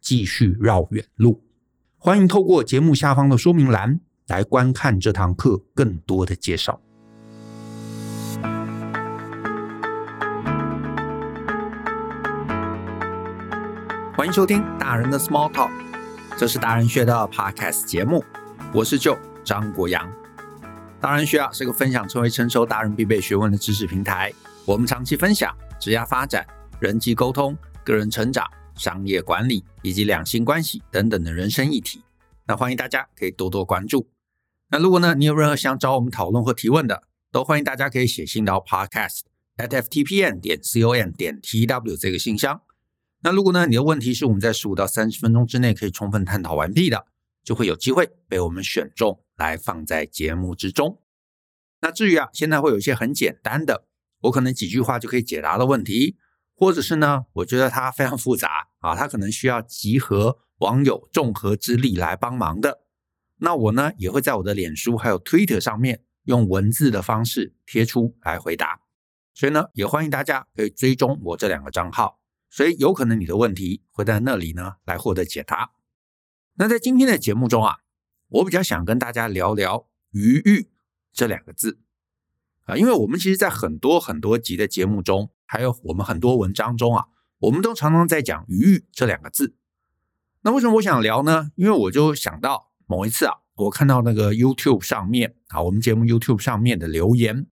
继续绕远路，欢迎透过节目下方的说明栏来观看这堂课更多的介绍。欢迎收听大人的 Small Talk，这是大人学的 Podcast 节目，我是 Joe 张国阳。大人学啊是个分享成为成熟达人必备学问的知识平台，我们长期分享职业发展、人际沟通、个人成长。商业管理以及两性关系等等的人生议题，那欢迎大家可以多多关注。那如果呢，你有任何想找我们讨论或提问的，都欢迎大家可以写信到 podcast at ftpm 点 com 点 tw 这个信箱。那如果呢，你的问题是我们在十五到三十分钟之内可以充分探讨完毕的，就会有机会被我们选中来放在节目之中。那至于啊，现在会有一些很简单的，我可能几句话就可以解答的问题。或者是呢，我觉得它非常复杂啊，它可能需要集合网友众合之力来帮忙的。那我呢，也会在我的脸书还有 Twitter 上面用文字的方式贴出来回答。所以呢，也欢迎大家可以追踪我这两个账号，所以有可能你的问题会在那里呢来获得解答。那在今天的节目中啊，我比较想跟大家聊聊“余裕”这两个字啊，因为我们其实在很多很多集的节目中。还有我们很多文章中啊，我们都常常在讲“余裕”这两个字。那为什么我想聊呢？因为我就想到某一次啊，我看到那个 YouTube 上面啊，我们节目 YouTube 上面的留言，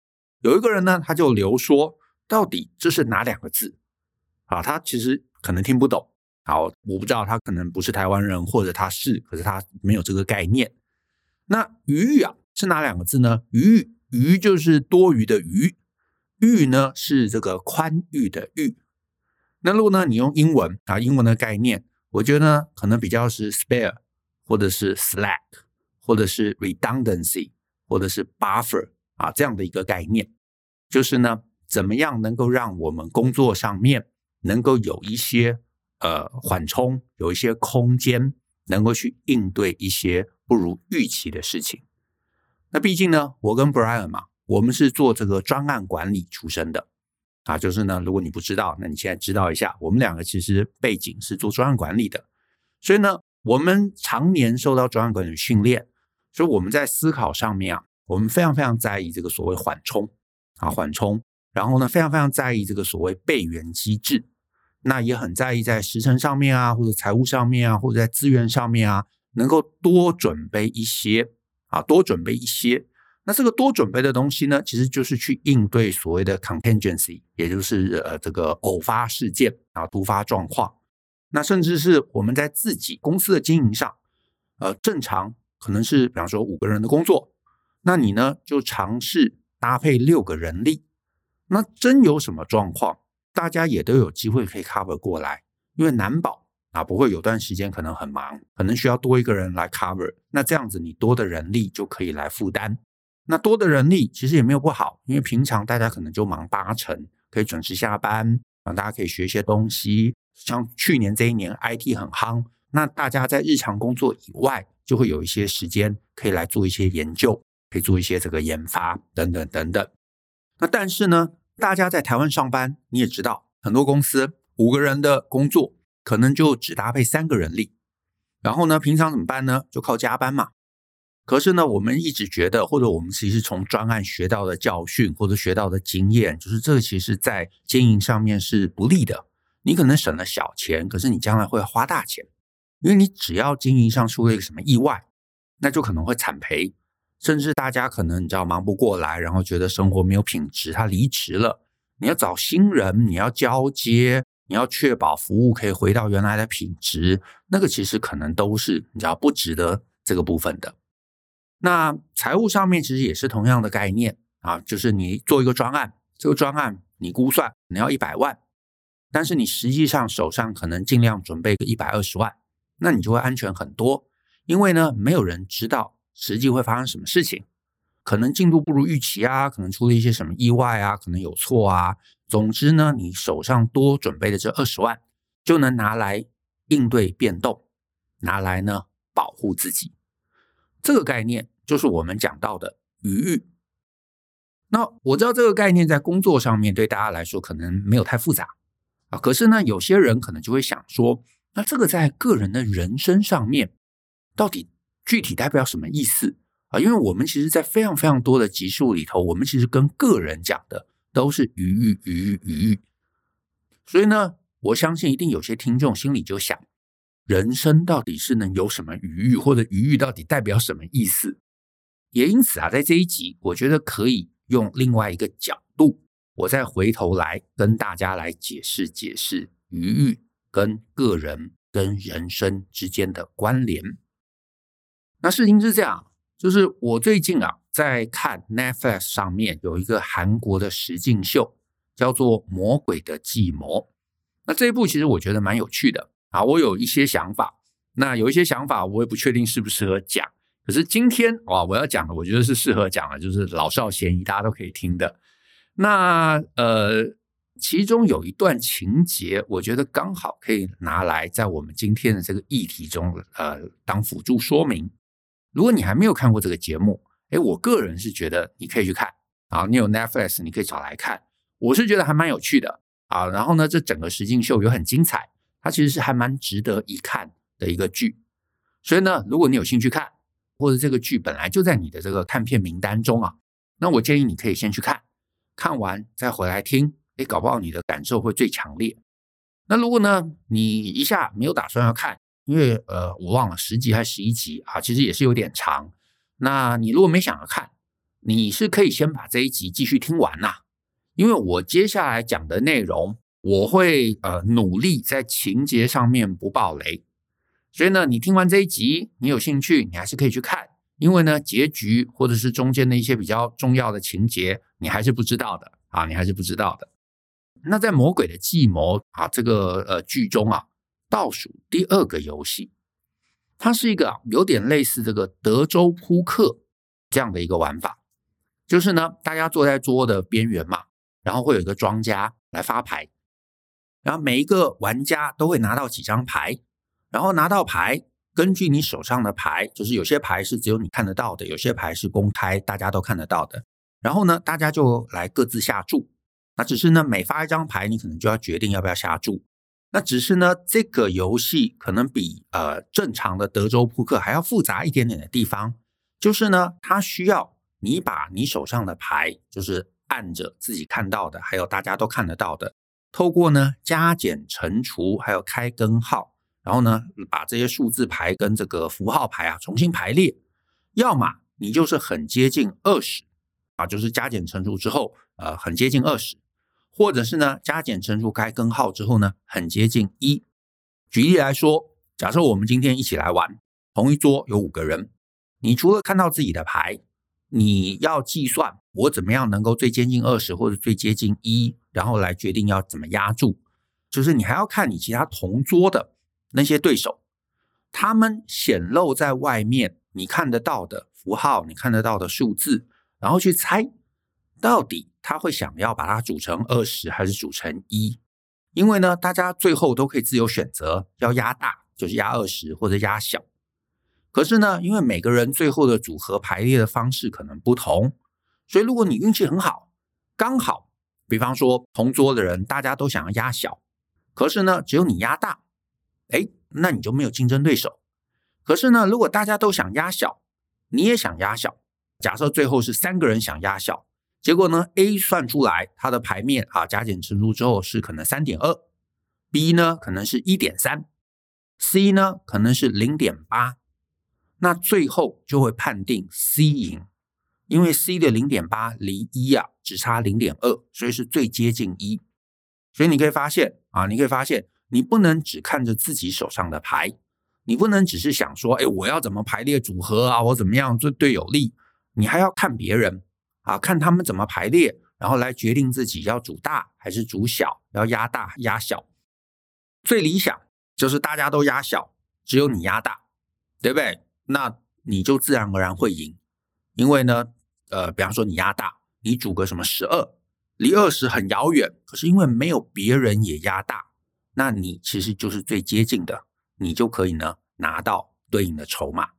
有一个人呢，他就留说，到底这是哪两个字？啊，他其实可能听不懂。好，我不知道他可能不是台湾人，或者他是，可是他没有这个概念。那“余裕”啊，是哪两个字呢？“余裕”“余”就是多余的“余”。裕呢是这个宽裕的裕，那如果呢你用英文啊，英文的概念，我觉得呢可能比较是 spare，或者是 slack，或者是 redundancy，或者是 buffer 啊这样的一个概念，就是呢怎么样能够让我们工作上面能够有一些呃缓冲，有一些空间，能够去应对一些不如预期的事情。那毕竟呢，我跟 Brian 嘛。我们是做这个专案管理出身的啊，就是呢，如果你不知道，那你现在知道一下，我们两个其实背景是做专案管理的，所以呢，我们常年受到专案管理训练，所以我们在思考上面啊，我们非常非常在意这个所谓缓冲啊，缓冲，然后呢，非常非常在意这个所谓备援机制，那也很在意在时程上面啊，或者财务上面啊，或者在资源上面啊，能够多准备一些啊，多准备一些。那这个多准备的东西呢，其实就是去应对所谓的 contingency，也就是呃这个偶发事件啊、突发状况。那甚至是我们在自己公司的经营上，呃，正常可能是比方说五个人的工作，那你呢就尝试搭配六个人力。那真有什么状况，大家也都有机会可以 cover 过来，因为难保啊不会有段时间可能很忙，可能需要多一个人来 cover。那这样子你多的人力就可以来负担。那多的人力其实也没有不好，因为平常大家可能就忙八成，可以准时下班，啊大家可以学一些东西。像去年这一年 IT 很夯，那大家在日常工作以外，就会有一些时间可以来做一些研究，可以做一些这个研发等等等等。那但是呢，大家在台湾上班，你也知道，很多公司五个人的工作可能就只搭配三个人力，然后呢，平常怎么办呢？就靠加班嘛。可是呢，我们一直觉得，或者我们其实从专案学到的教训或者学到的经验，就是这个其实在经营上面是不利的。你可能省了小钱，可是你将来会花大钱，因为你只要经营上出了一个什么意外，那就可能会惨赔。甚至大家可能你知道忙不过来，然后觉得生活没有品质，他离职了。你要找新人，你要交接，你要确保服务可以回到原来的品质，那个其实可能都是你知道不值得这个部分的。那财务上面其实也是同样的概念啊，就是你做一个专案，这个专案你估算你要一百万，但是你实际上手上可能尽量准备个一百二十万，那你就会安全很多，因为呢，没有人知道。实际会发生什么事情？可能进度不如预期啊，可能出了一些什么意外啊，可能有错啊。总之呢，你手上多准备的这二十万，就能拿来应对变动，拿来呢保护自己。这个概念就是我们讲到的余裕。那我知道这个概念在工作上面对大家来说可能没有太复杂啊，可是呢，有些人可能就会想说，那这个在个人的人生上面到底？具体代表什么意思啊？因为我们其实，在非常非常多的集数里头，我们其实跟个人讲的都是余裕、余裕、余裕。所以呢，我相信一定有些听众心里就想：人生到底是能有什么余裕，或者余裕到底代表什么意思？也因此啊，在这一集，我觉得可以用另外一个角度，我再回头来跟大家来解释解释余欲跟个人跟人生之间的关联。那事情是这样，就是我最近啊在看 Netflix 上面有一个韩国的实境秀，叫做《魔鬼的计谋》。那这一部其实我觉得蛮有趣的啊，我有一些想法。那有一些想法我也不确定适不适合讲，可是今天哇，我要讲的我觉得是适合讲的，就是老少咸宜，大家都可以听的。那呃，其中有一段情节，我觉得刚好可以拿来在我们今天的这个议题中呃当辅助说明。如果你还没有看过这个节目，诶，我个人是觉得你可以去看啊。你有 Netflix，你可以找来看。我是觉得还蛮有趣的啊。然后呢，这整个实境秀又很精彩，它其实是还蛮值得一看的一个剧。所以呢，如果你有兴趣看，或者这个剧本来就在你的这个看片名单中啊，那我建议你可以先去看，看完再回来听，诶，搞不好你的感受会最强烈。那如果呢，你一下没有打算要看，因为呃，我忘了十集还是十一集啊，其实也是有点长。那你如果没想要看，你是可以先把这一集继续听完呐、因为我接下来讲的内容，我会呃努力在情节上面不爆雷。所以呢，你听完这一集，你有兴趣，你还是可以去看。因为呢，结局或者是中间的一些比较重要的情节，你还是不知道的啊，你还是不知道的。那在《魔鬼的计谋》啊这个呃剧中啊。倒数第二个游戏，它是一个有点类似这个德州扑克这样的一个玩法，就是呢，大家坐在桌的边缘嘛，然后会有一个庄家来发牌，然后每一个玩家都会拿到几张牌，然后拿到牌，根据你手上的牌，就是有些牌是只有你看得到的，有些牌是公开大家都看得到的，然后呢，大家就来各自下注，那只是呢，每发一张牌，你可能就要决定要不要下注。那只是呢，这个游戏可能比呃正常的德州扑克还要复杂一点点的地方，就是呢，它需要你把你手上的牌，就是按着自己看到的，还有大家都看得到的，透过呢加减乘除，还有开根号，然后呢把这些数字牌跟这个符号牌啊重新排列，要么你就是很接近二十啊，就是加减乘除之后，呃，很接近二十。或者是呢，加减乘除开根号之后呢，很接近一。举例来说，假设我们今天一起来玩，同一桌有五个人，你除了看到自己的牌，你要计算我怎么样能够最接近二十或者最接近一，然后来决定要怎么压住。就是你还要看你其他同桌的那些对手，他们显露在外面你看得到的符号，你看得到的数字，然后去猜到底他会想要把它组成二十还是组成一。因为呢，大家最后都可以自由选择要压大，就是压二十或者压小。可是呢，因为每个人最后的组合排列的方式可能不同，所以如果你运气很好，刚好，比方说同桌的人大家都想要压小，可是呢，只有你压大，哎，那你就没有竞争对手。可是呢，如果大家都想压小，你也想压小，假设最后是三个人想压小，结果呢，A 算出来它的牌面啊，加减乘除之后是可能三点二，B 呢可能是一点三，C 呢可能是零点八。那最后就会判定 C 赢，因为 C 的零点八离一啊只差零点二，所以是最接近一。所以你可以发现啊，你可以发现，你不能只看着自己手上的牌，你不能只是想说，哎，我要怎么排列组合啊，我怎么样对对有利，你还要看别人啊，看他们怎么排列，然后来决定自己要主大还是主小，要压大压小。最理想就是大家都压小，只有你压大，对不对？那你就自然而然会赢，因为呢，呃，比方说你压大，你组个什么十二，离二十很遥远，可是因为没有别人也压大，那你其实就是最接近的，你就可以呢拿到对应的筹码。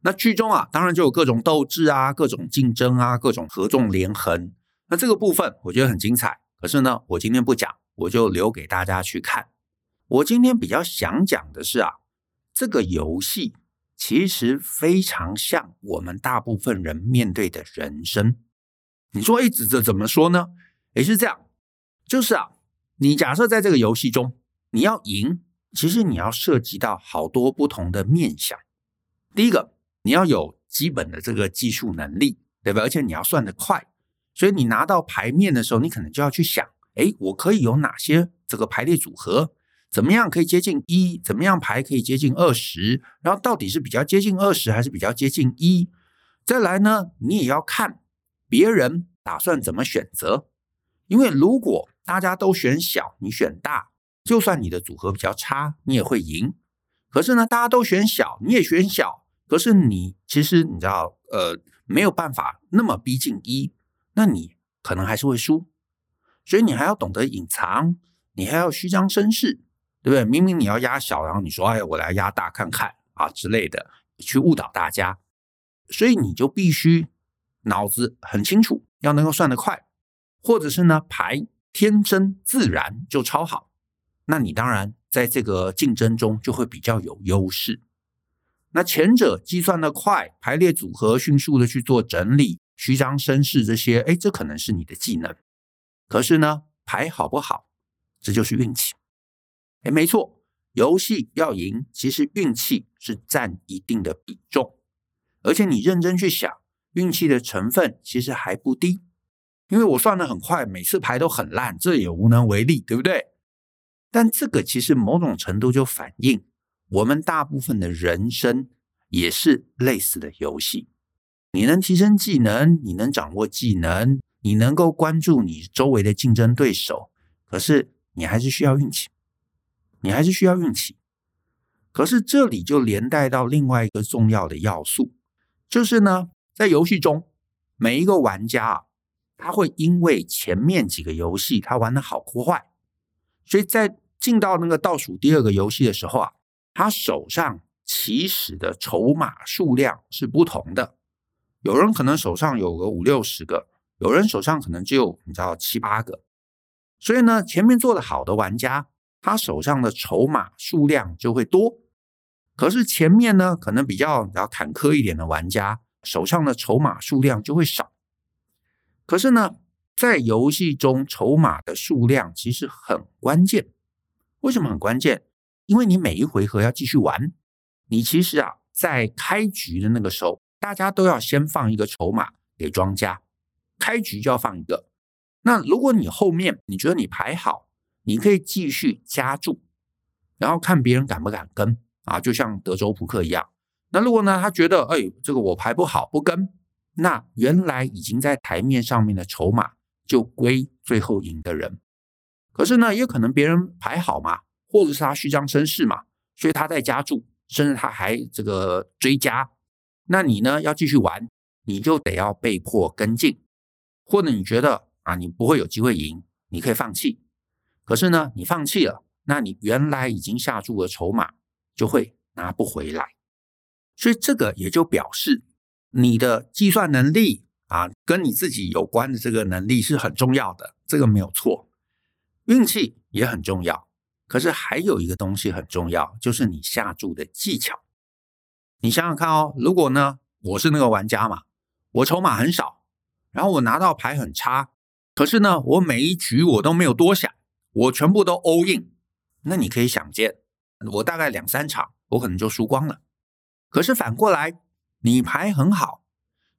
那剧中啊，当然就有各种斗智啊，各种竞争啊，各种合纵连横。那这个部分我觉得很精彩，可是呢，我今天不讲，我就留给大家去看。我今天比较想讲的是啊，这个游戏。其实非常像我们大部分人面对的人生。你说，哎，这这怎么说呢？也是这样，就是啊，你假设在这个游戏中，你要赢，其实你要涉及到好多不同的面向。第一个，你要有基本的这个技术能力，对吧？而且你要算得快，所以你拿到牌面的时候，你可能就要去想，哎，我可以有哪些这个排列组合？怎么样可以接近一？怎么样排可以接近二十？然后到底是比较接近二十还是比较接近一？再来呢，你也要看别人打算怎么选择，因为如果大家都选小，你选大，就算你的组合比较差，你也会赢。可是呢，大家都选小，你也选小，可是你其实你知道，呃，没有办法那么逼近一，那你可能还是会输。所以你还要懂得隐藏，你还要虚张声势。对不对？明明你要压小，然后你说：“哎，我来压大看看啊之类的，去误导大家。”所以你就必须脑子很清楚，要能够算得快，或者是呢牌天真自然就超好。那你当然在这个竞争中就会比较有优势。那前者计算的快，排列组合迅速的去做整理，虚张声势这些，哎，这可能是你的技能。可是呢，牌好不好，这就是运气。哎，没错，游戏要赢，其实运气是占一定的比重，而且你认真去想，运气的成分其实还不低。因为我算的很快，每次牌都很烂，这也无能为力，对不对？但这个其实某种程度就反映我们大部分的人生也是类似的游戏。你能提升技能，你能掌握技能，你能够关注你周围的竞争对手，可是你还是需要运气。你还是需要运气，可是这里就连带到另外一个重要的要素，就是呢，在游戏中，每一个玩家啊，他会因为前面几个游戏他玩的好或坏，所以在进到那个倒数第二个游戏的时候啊，他手上起始的筹码数量是不同的，有人可能手上有个五六十个，有人手上可能只有你知道七八个，所以呢，前面做的好的玩家。他手上的筹码数量就会多，可是前面呢，可能比较比较坎坷一点的玩家手上的筹码数量就会少。可是呢，在游戏中，筹码的数量其实很关键。为什么很关键？因为你每一回合要继续玩，你其实啊，在开局的那个时候，大家都要先放一个筹码给庄家，开局就要放一个。那如果你后面你觉得你牌好，你可以继续加注，然后看别人敢不敢跟啊，就像德州扑克一样。那如果呢，他觉得哎，这个我牌不好，不跟，那原来已经在台面上面的筹码就归最后赢的人。可是呢，也可能别人牌好嘛，或者是他虚张声势嘛，所以他在加注，甚至他还这个追加。那你呢，要继续玩，你就得要被迫跟进，或者你觉得啊，你不会有机会赢，你可以放弃。可是呢，你放弃了，那你原来已经下注的筹码就会拿不回来。所以这个也就表示你的计算能力啊，跟你自己有关的这个能力是很重要的，这个没有错。运气也很重要，可是还有一个东西很重要，就是你下注的技巧。你想想看哦，如果呢，我是那个玩家嘛，我筹码很少，然后我拿到牌很差，可是呢，我每一局我都没有多想，我全部都 all in，那你可以想见，我大概两三场我可能就输光了。可是反过来，你牌很好，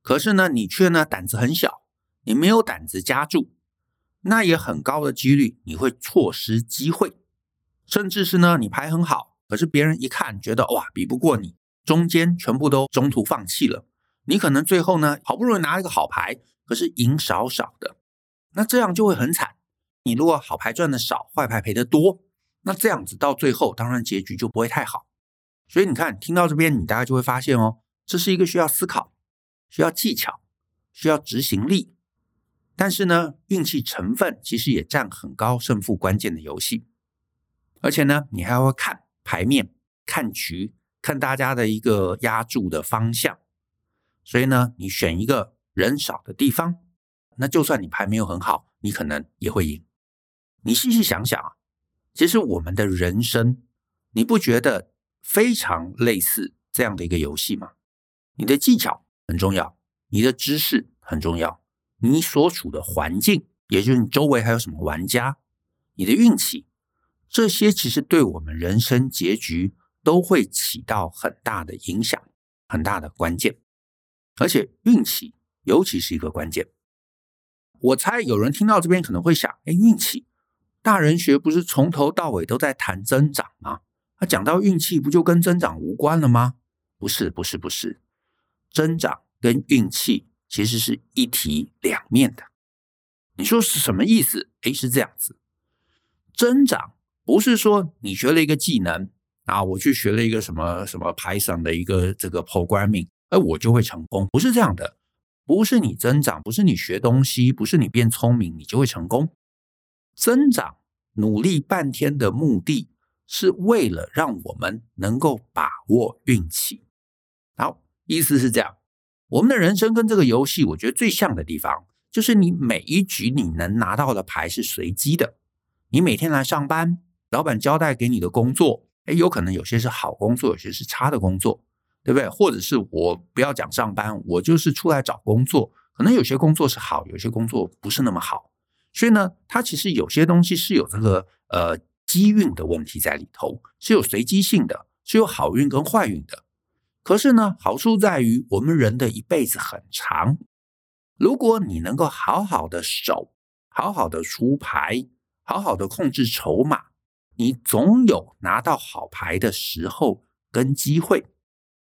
可是呢，你却呢胆子很小，你没有胆子加注，那也很高的几率你会错失机会，甚至是呢你牌很好，可是别人一看觉得哇比不过你，中间全部都中途放弃了，你可能最后呢好不容易拿了一个好牌，可是赢少少的，那这样就会很惨。你如果好牌赚的少，坏牌赔的多，那这样子到最后当然结局就不会太好。所以你看，听到这边，你大概就会发现哦，这是一个需要思考、需要技巧、需要执行力，但是呢，运气成分其实也占很高胜负关键的游戏。而且呢，你还会看牌面、看局、看大家的一个押注的方向。所以呢，你选一个人少的地方，那就算你牌没有很好，你可能也会赢。你细细想想啊，其实我们的人生，你不觉得？非常类似这样的一个游戏吗，你的技巧很重要，你的知识很重要，你所处的环境，也就是你周围还有什么玩家，你的运气，这些其实对我们人生结局都会起到很大的影响，很大的关键。而且运气尤其是一个关键。我猜有人听到这边可能会想，哎，运气，大人学不是从头到尾都在谈增长吗？他讲到运气，不就跟增长无关了吗？不是，不是，不是，增长跟运气其实是一体两面的。你说是什么意思？诶，是这样子，增长不是说你学了一个技能啊，我去学了一个什么什么 Python 的一个这个 programming，哎我就会成功，不是这样的。不是你增长，不是你学东西，不是你变聪明，你就会成功。增长努力半天的目的。是为了让我们能够把握运气。意思是这样。我们的人生跟这个游戏，我觉得最像的地方，就是你每一局你能拿到的牌是随机的。你每天来上班，老板交代给你的工作，诶，有可能有些是好工作，有些是差的工作，对不对？或者是我不要讲上班，我就是出来找工作，可能有些工作是好，有些工作不是那么好。所以呢，它其实有些东西是有这个呃。机运的问题在里头，是有随机性的，是有好运跟坏运的。可是呢，好处在于我们人的一辈子很长，如果你能够好好的守，好好的出牌，好好的控制筹码，你总有拿到好牌的时候跟机会。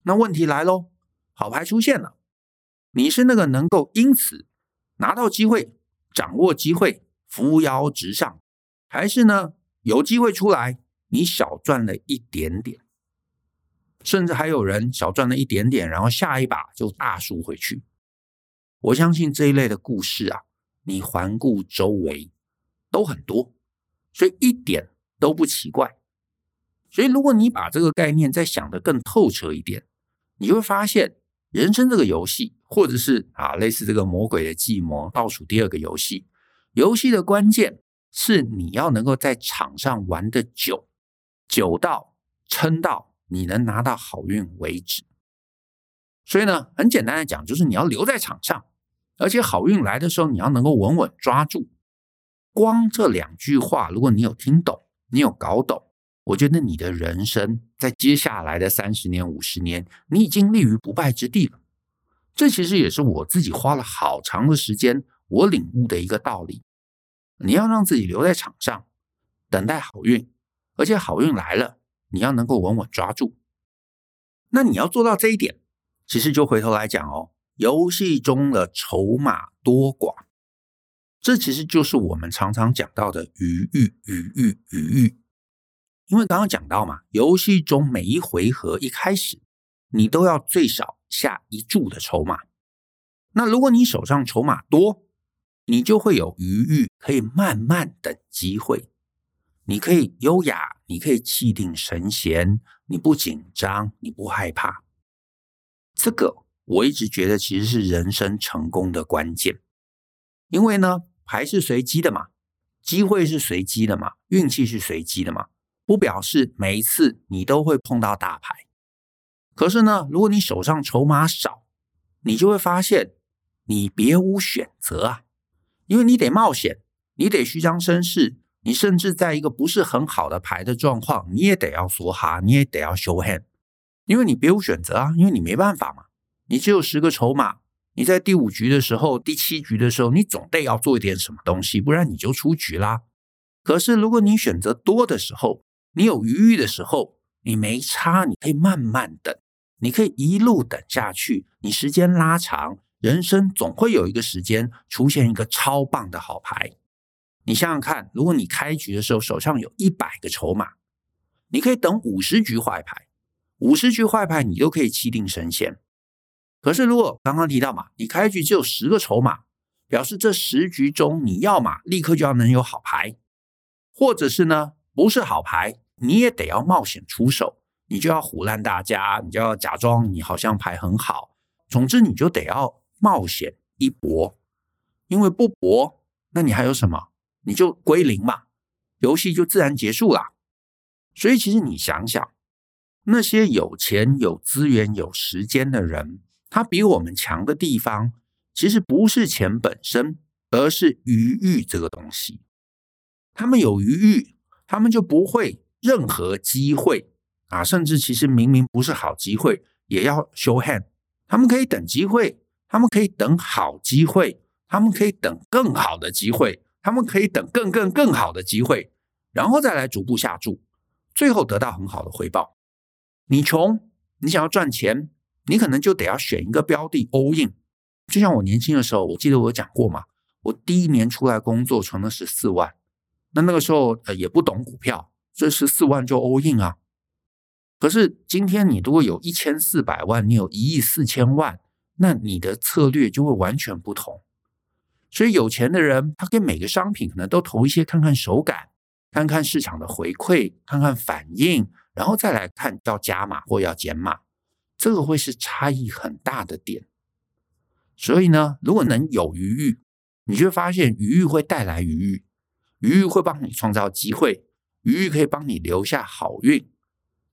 那问题来喽，好牌出现了，你是那个能够因此拿到机会、掌握机会、扶摇直上，还是呢？有机会出来，你小赚了一点点，甚至还有人小赚了一点点，然后下一把就大输回去。我相信这一类的故事啊，你环顾周围都很多，所以一点都不奇怪。所以如果你把这个概念再想得更透彻一点，你会发现人生这个游戏，或者是啊类似这个魔鬼的计谋倒数第二个游戏，游戏的关键。是你要能够在场上玩得久，久到撑到你能拿到好运为止。所以呢，很简单的讲，就是你要留在场上，而且好运来的时候，你要能够稳稳抓住。光这两句话，如果你有听懂，你有搞懂，我觉得你的人生在接下来的三十年、五十年，你已经立于不败之地了。这其实也是我自己花了好长的时间，我领悟的一个道理。你要让自己留在场上，等待好运，而且好运来了，你要能够稳稳抓住。那你要做到这一点，其实就回头来讲哦，游戏中的筹码多寡。这其实就是我们常常讲到的余裕、余裕、余裕。因为刚刚讲到嘛，游戏中每一回合一开始，你都要最少下一注的筹码。那如果你手上筹码多，你就会有余裕，可以慢慢等机会。你可以优雅，你可以气定神闲，你不紧张，你不害怕。这个我一直觉得其实是人生成功的关键。因为呢，牌是随机的嘛，机会是随机的嘛，运气是随机的嘛。不表示每一次你都会碰到大牌，可是呢，如果你手上筹码少，你就会发现你别无选择啊，因为你得冒险，你得虚张声势，你甚至在一个不是很好的牌的状况，你也得要梭哈，你也得要 show hand，因为你别无选择啊，因为你没办法嘛，你只有十个筹码，你在第五局的时候、第七局的时候，你总得要做一点什么东西，不然你就出局啦。可是如果你选择多的时候，你有余裕的时候，你没差，你可以慢慢等，你可以一路等下去。你时间拉长，人生总会有一个时间出现一个超棒的好牌。你想想看，如果你开局的时候手上有一百个筹码，你可以等五十局坏牌，五十局坏牌你都可以气定神闲。可是如果刚刚提到嘛，你开局只有十个筹码，表示这十局中你要嘛立刻就要能有好牌，或者是呢，不是好牌。你也得要冒险出手，你就要唬烂大家，你就要假装你好像牌很好。总之，你就得要冒险一搏，因为不搏，那你还有什么？你就归零嘛，游戏就自然结束了。所以，其实你想想，那些有钱、有资源、有时间的人，他比我们强的地方，其实不是钱本身，而是余裕这个东西。他们有余裕，他们就不会。任何机会啊，甚至其实明明不是好机会，也要 show hand。他们可以等机会，他们可以等好机会，他们可以等更好的机会，他们可以等更更更好的机会，然后再来逐步下注，最后得到很好的回报。你穷，你想要赚钱，你可能就得要选一个标的 all in。就像我年轻的时候，我记得我有讲过嘛，我第一年出来工作存了十四万，那那个时候呃也不懂股票。这十四万就 all in 啊！可是今天你如果有一千四百万，你有一亿四千万，那你的策略就会完全不同。所以有钱的人，他给每个商品可能都投一些，看看手感，看看市场的回馈，看看反应，然后再来看要加码或要减码，这个会是差异很大的点。所以呢，如果能有余裕，你就会发现余裕会带来余裕，余裕会帮你创造机会。余裕可以帮你留下好运，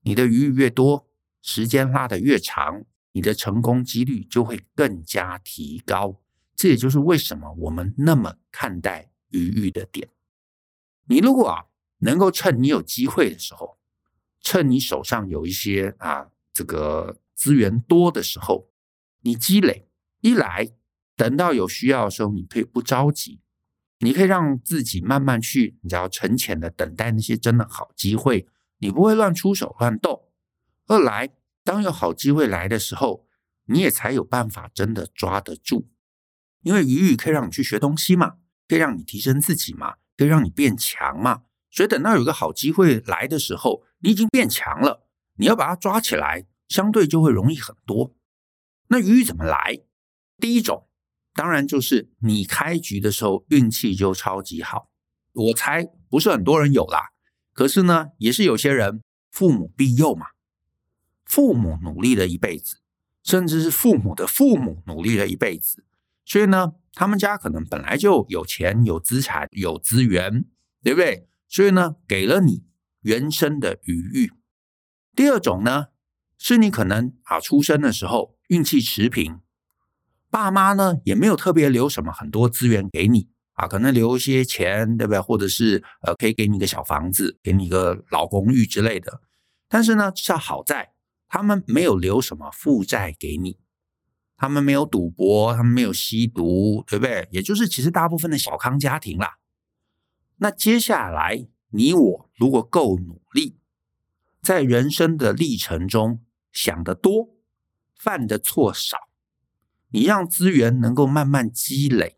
你的余裕越多，时间拉得越长，你的成功几率就会更加提高。这也就是为什么我们那么看待余裕的点。你如果啊能够趁你有机会的时候，趁你手上有一些啊这个资源多的时候，你积累，一来等到有需要的时候，你可以不着急。你可以让自己慢慢去，你只要沉潜的等待那些真的好机会，你不会乱出手乱动。二来，当有好机会来的时候，你也才有办法真的抓得住，因为鱼鱼可以让你去学东西嘛，可以让你提升自己嘛，可以让你变强嘛。所以等到有个好机会来的时候，你已经变强了，你要把它抓起来，相对就会容易很多。那鱼鱼怎么来？第一种。当然，就是你开局的时候运气就超级好。我猜不是很多人有啦，可是呢，也是有些人父母庇佑嘛，父母努力了一辈子，甚至是父母的父母努力了一辈子，所以呢，他们家可能本来就有钱、有资产、有资源，对不对？所以呢，给了你原生的余裕。第二种呢，是你可能啊出生的时候运气持平。爸妈呢也没有特别留什么很多资源给你啊，可能留一些钱，对不对？或者是呃，可以给你个小房子，给你个老公寓之类的。但是呢，至少好在他们没有留什么负债给你，他们没有赌博，他们没有吸毒，对不对？也就是其实大部分的小康家庭啦。那接下来你我如果够努力，在人生的历程中想得多，犯的错少。你让资源能够慢慢积累，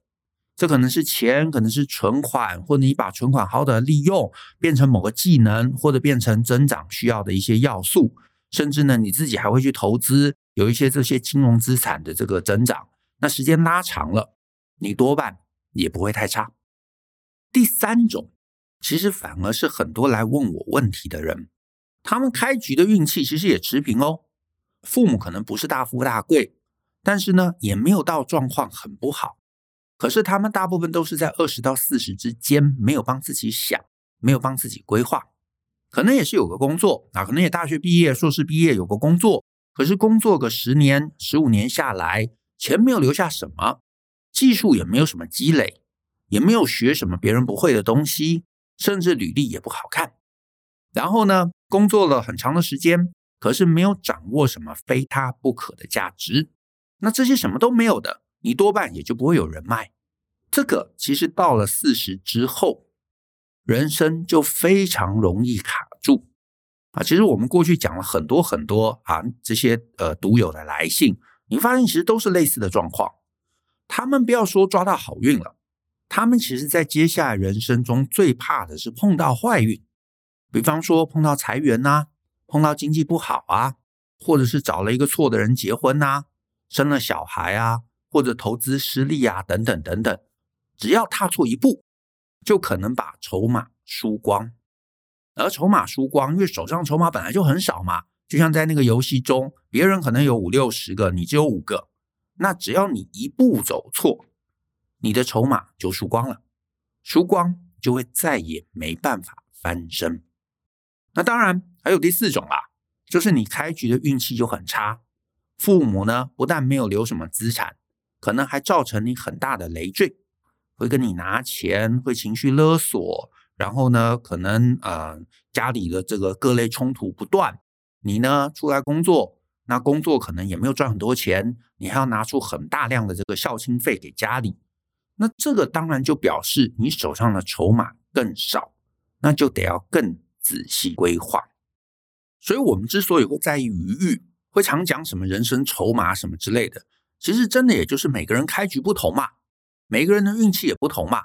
这可能是钱，可能是存款，或者你把存款好好的利用，变成某个技能，或者变成增长需要的一些要素，甚至呢，你自己还会去投资，有一些这些金融资产的这个增长。那时间拉长了，你多半也不会太差。第三种，其实反而是很多来问我问题的人，他们开局的运气其实也持平哦，父母可能不是大富大贵。但是呢，也没有到状况很不好。可是他们大部分都是在二十到四十之间，没有帮自己想，没有帮自己规划。可能也是有个工作啊，可能也大学毕业、硕士毕业有个工作，可是工作个十年、十五年下来，钱没有留下什么，技术也没有什么积累，也没有学什么别人不会的东西，甚至履历也不好看。然后呢，工作了很长的时间，可是没有掌握什么非他不可的价值。那这些什么都没有的，你多半也就不会有人脉。这个其实到了四十之后，人生就非常容易卡住啊。其实我们过去讲了很多很多啊，这些呃独有的来信，你发现其实都是类似的状况。他们不要说抓到好运了，他们其实在接下来人生中最怕的是碰到坏运，比方说碰到裁员呐，碰到经济不好啊，或者是找了一个错的人结婚呐。生了小孩啊，或者投资失利啊，等等等等，只要踏错一步，就可能把筹码输光。而筹码输光，因为手上筹码本来就很少嘛，就像在那个游戏中，别人可能有五六十个，你只有五个，那只要你一步走错，你的筹码就输光了，输光就会再也没办法翻身。那当然还有第四种啦，就是你开局的运气就很差。父母呢，不但没有留什么资产，可能还造成你很大的累赘，会跟你拿钱，会情绪勒索，然后呢，可能呃家里的这个各类冲突不断。你呢出来工作，那工作可能也没有赚很多钱，你还要拿出很大量的这个孝亲费给家里，那这个当然就表示你手上的筹码更少，那就得要更仔细规划。所以我们之所以会在意余裕。会常讲什么人生筹码什么之类的，其实真的也就是每个人开局不同嘛，每个人的运气也不同嘛，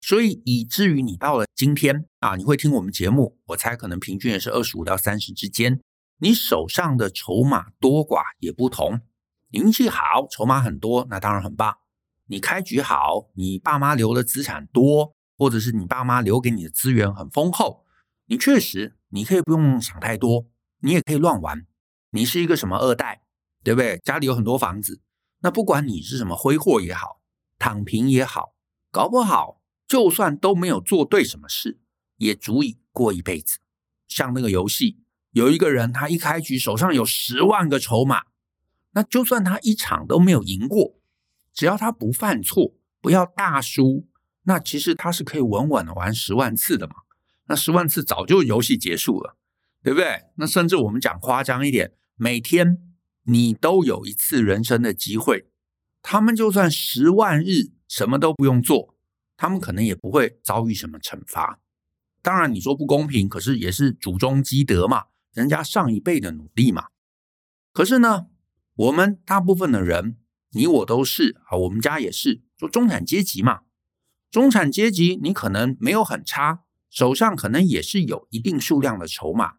所以以至于你到了今天啊，你会听我们节目，我猜可能平均也是二十五到三十之间，你手上的筹码多寡也不同。你运气好，筹码很多，那当然很棒。你开局好，你爸妈留的资产多，或者是你爸妈留给你的资源很丰厚，你确实你可以不用想太多，你也可以乱玩。你是一个什么二代，对不对？家里有很多房子，那不管你是什么挥霍也好，躺平也好，搞不好就算都没有做对什么事，也足以过一辈子。像那个游戏，有一个人他一开局手上有十万个筹码，那就算他一场都没有赢过，只要他不犯错，不要大输，那其实他是可以稳稳的玩十万次的嘛。那十万次早就游戏结束了，对不对？那甚至我们讲夸张一点。每天你都有一次人生的机会，他们就算十万日什么都不用做，他们可能也不会遭遇什么惩罚。当然你说不公平，可是也是祖宗积德嘛，人家上一辈的努力嘛。可是呢，我们大部分的人，你我都是啊，我们家也是，说中产阶级嘛。中产阶级你可能没有很差，手上可能也是有一定数量的筹码。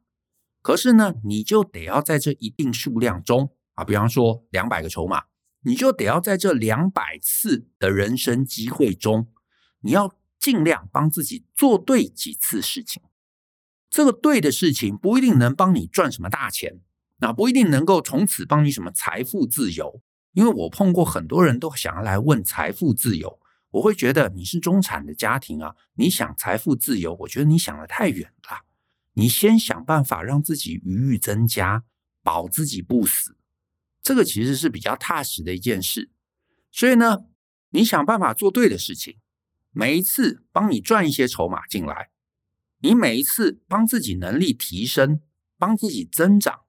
可是呢，你就得要在这一定数量中啊，比方说两百个筹码，你就得要在这两百次的人生机会中，你要尽量帮自己做对几次事情。这个对的事情不一定能帮你赚什么大钱，那不一定能够从此帮你什么财富自由。因为我碰过很多人都想要来问财富自由，我会觉得你是中产的家庭啊，你想财富自由，我觉得你想的太远了。你先想办法让自己余裕增加，保自己不死，这个其实是比较踏实的一件事。所以呢，你想办法做对的事情，每一次帮你赚一些筹码进来，你每一次帮自己能力提升，帮自己增长，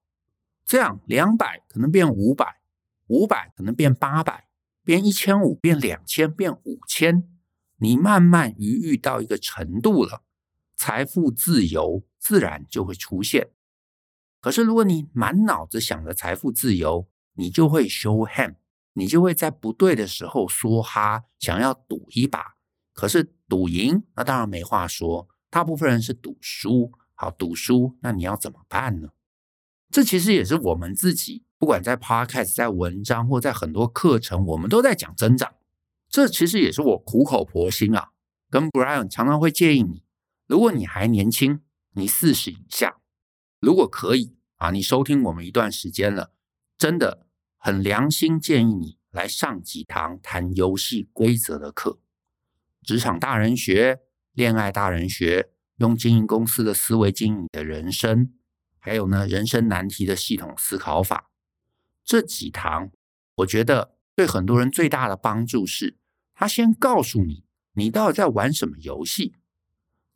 这样两百可能变五百，五百可能变八百，变一千五，变两千，变五千，你慢慢余裕到一个程度了，财富自由。自然就会出现。可是，如果你满脑子想着财富自由，你就会 show hand，你就会在不对的时候梭哈，想要赌一把。可是赌赢，那当然没话说。大部分人是赌输，好，赌输，那你要怎么办呢？这其实也是我们自己，不管在 Podcast、在文章或在很多课程，我们都在讲增长。这其实也是我苦口婆心啊，跟 Brian 常常会建议你，如果你还年轻，你四十以下，如果可以啊，你收听我们一段时间了，真的很良心建议你来上几堂谈游戏规则的课，职场大人学。恋爱大人学，用经营公司的思维经营你的人生，还有呢，人生难题的系统思考法，这几堂，我觉得对很多人最大的帮助是，他先告诉你，你到底在玩什么游戏，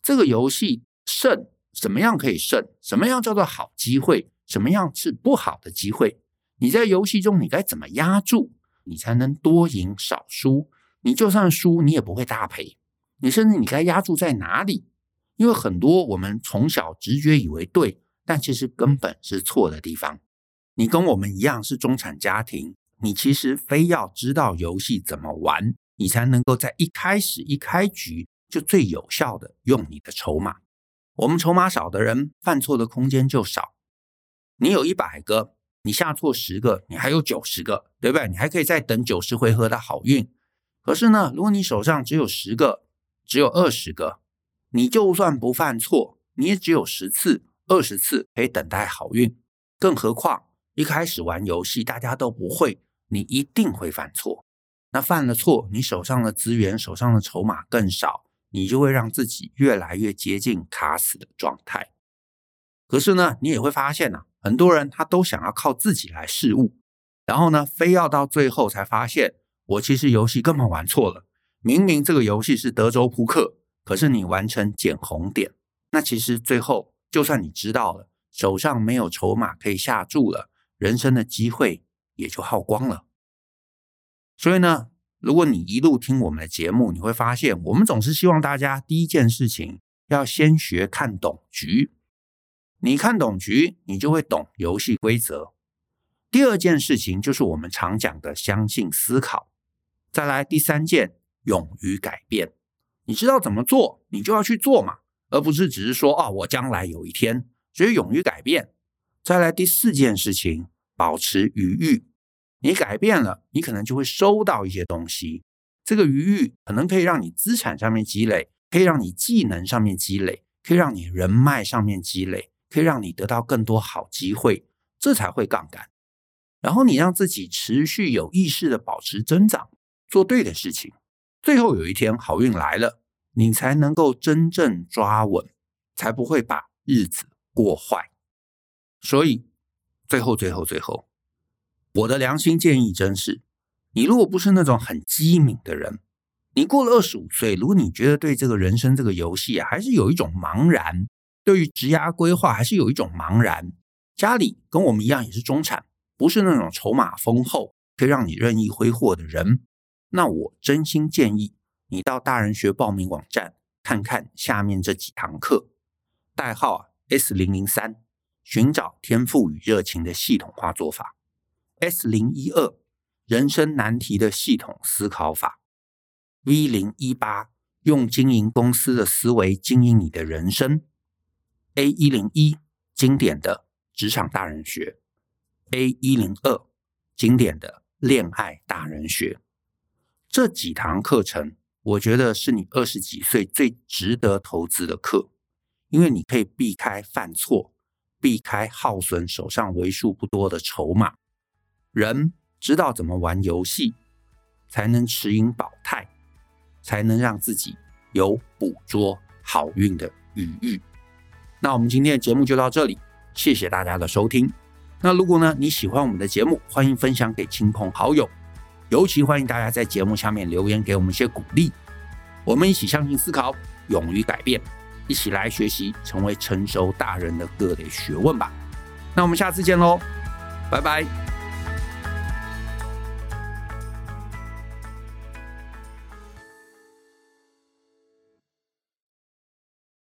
这个游戏胜，怎么样可以胜，什么样叫做好机会，什么样是不好的机会，你在游戏中你该怎么压注，你才能多赢少输，你就算输，你也不会大赔。你甚至你该压注在哪里？因为很多我们从小直觉以为对，但其实根本是错的地方。你跟我们一样是中产家庭，你其实非要知道游戏怎么玩，你才能够在一开始一开局就最有效的用你的筹码。我们筹码少的人，犯错的空间就少。你有一百个，你下错十个，你还有九十个，对不对？你还可以再等九十回合的好运。可是呢，如果你手上只有十个，只有二十个，你就算不犯错，你也只有十次、二十次可以等待好运。更何况一开始玩游戏大家都不会，你一定会犯错。那犯了错，你手上的资源、手上的筹码更少，你就会让自己越来越接近卡死的状态。可是呢，你也会发现啊，很多人他都想要靠自己来试误，然后呢，非要到最后才发现，我其实游戏根本玩错了。明明这个游戏是德州扑克，可是你完成捡红点，那其实最后就算你知道了，手上没有筹码可以下注了，人生的机会也就耗光了。所以呢，如果你一路听我们的节目，你会发现，我们总是希望大家第一件事情要先学看懂局。你看懂局，你就会懂游戏规则。第二件事情就是我们常讲的相信思考。再来第三件。勇于改变，你知道怎么做，你就要去做嘛，而不是只是说啊、哦，我将来有一天。所以勇于改变。再来第四件事情，保持余裕。你改变了，你可能就会收到一些东西。这个余裕可能可以让你资产上面积累，可以让你技能上面积累，可以让你人脉上面积累，可以让你得到更多好机会，这才会杠杆。然后你让自己持续有意识的保持增长，做对的事情。最后有一天好运来了，你才能够真正抓稳，才不会把日子过坏。所以最后最后最后，我的良心建议真是：你如果不是那种很机敏的人，你过了二十五岁，如果你觉得对这个人生这个游戏啊，还是有一种茫然，对于职涯规划还是有一种茫然，家里跟我们一样也是中产，不是那种筹码丰厚，可以让你任意挥霍的人。那我真心建议你到大人学报名网站看看下面这几堂课，代号啊 S 零零三，寻找天赋与热情的系统化做法。；S 零一二，人生难题的系统思考法。；V 零一八，用经营公司的思维经营你的人生。；A 一零一，经典的职场大人学；A 一零二，经典的恋爱大人学。这几堂课程，我觉得是你二十几岁最值得投资的课，因为你可以避开犯错，避开耗损手上为数不多的筹码。人知道怎么玩游戏，才能持盈保泰，才能让自己有捕捉好运的余裕。那我们今天的节目就到这里，谢谢大家的收听。那如果呢，你喜欢我们的节目，欢迎分享给亲朋好友。尤其欢迎大家在节目下面留言给我们一些鼓励，我们一起相信思考，勇于改变，一起来学习成为成熟大人的各类学问吧。那我们下次见喽，拜拜。